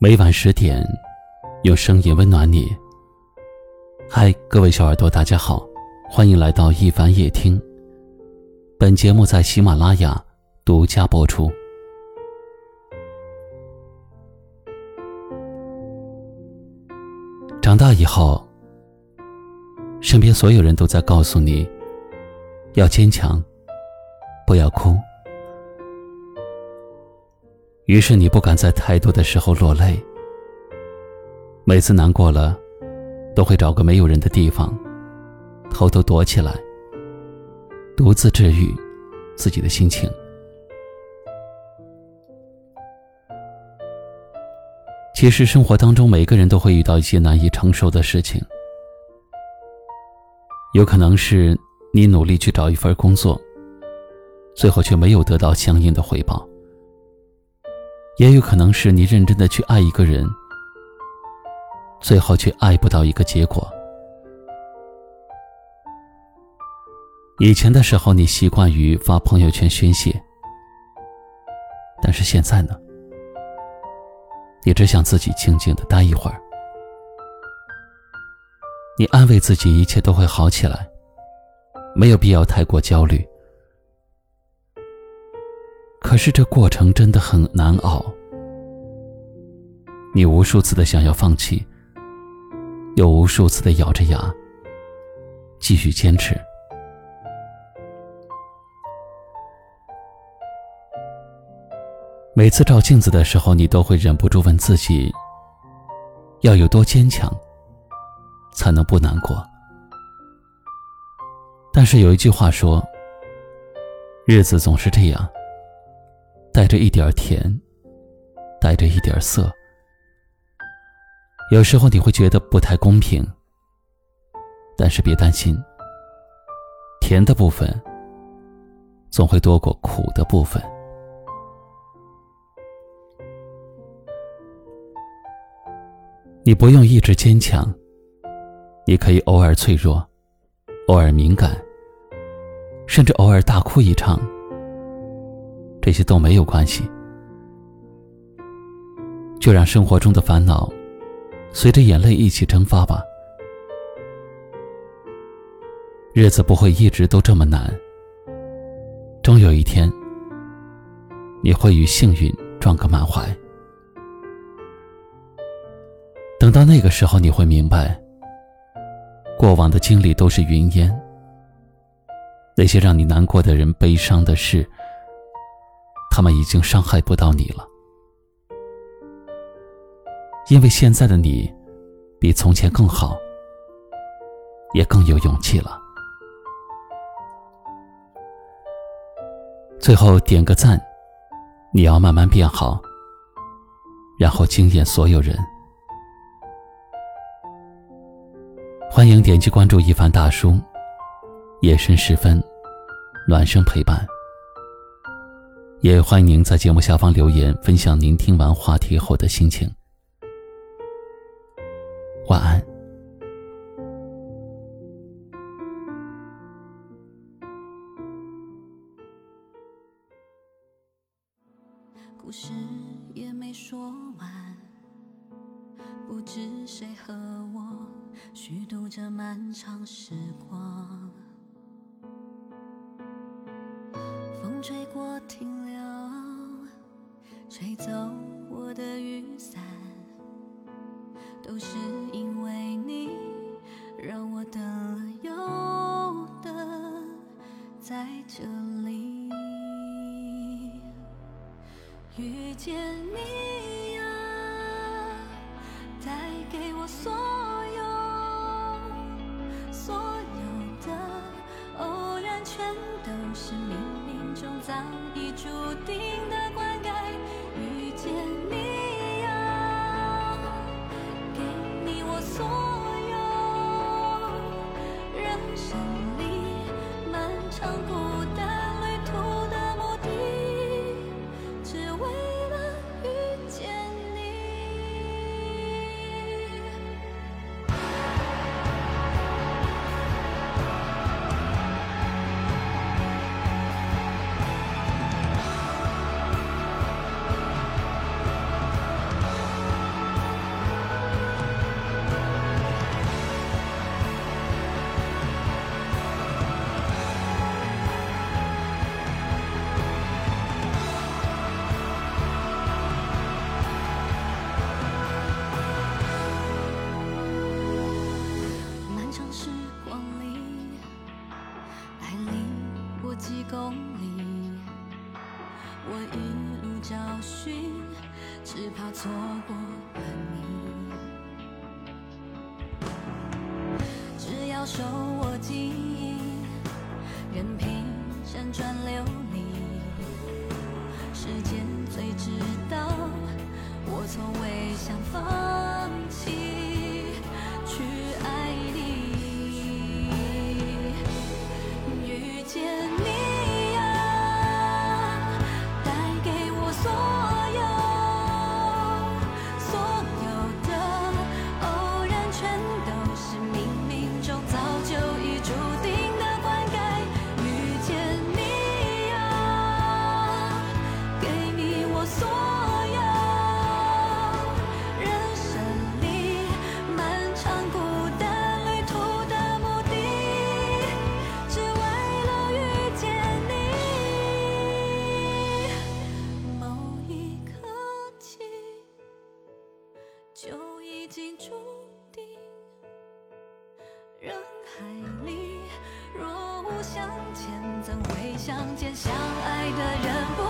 每晚十点，用声音温暖你。嗨，各位小耳朵，大家好，欢迎来到一凡夜听。本节目在喜马拉雅独家播出。长大以后，身边所有人都在告诉你，要坚强，不要哭。于是你不敢在太多的时候落泪，每次难过了，都会找个没有人的地方，偷偷躲起来，独自治愈自己的心情。其实生活当中，每个人都会遇到一些难以承受的事情，有可能是你努力去找一份工作，最后却没有得到相应的回报。也有可能是你认真的去爱一个人，最后却爱不到一个结果。以前的时候，你习惯于发朋友圈宣泄，但是现在呢？你只想自己静静的待一会儿。你安慰自己，一切都会好起来，没有必要太过焦虑。可是这过程真的很难熬，你无数次的想要放弃，又无数次的咬着牙继续坚持。每次照镜子的时候，你都会忍不住问自己：要有多坚强，才能不难过？但是有一句话说：日子总是这样。带着一点甜，带着一点涩。有时候你会觉得不太公平，但是别担心，甜的部分总会多过苦的部分。你不用一直坚强，你可以偶尔脆弱，偶尔敏感，甚至偶尔大哭一场。这些都没有关系，就让生活中的烦恼随着眼泪一起蒸发吧。日子不会一直都这么难，终有一天你会与幸运撞个满怀。等到那个时候，你会明白，过往的经历都是云烟，那些让你难过的人、悲伤的事。他们已经伤害不到你了，因为现在的你比从前更好，也更有勇气了。最后点个赞，你要慢慢变好，然后惊艳所有人。欢迎点击关注一凡大叔，夜深时分，暖声陪伴。也欢迎您在节目下方留言，分享您听完话题后的心情。晚安。故事也没说完，不知谁和我虚度这漫长时光。风吹过，停留。吹走我的雨伞，都是因为你让我等了又等，在这里遇见你呀，带给我所有所有的偶然，全都是冥冥中早已注定的灌溉你。几公里，我一路找寻，只怕错过了你。只要手握记忆，任凭辗转流离，时间最知道，我从未想放弃就已经注定。人海里若无相欠，怎会相见？相爱的人不。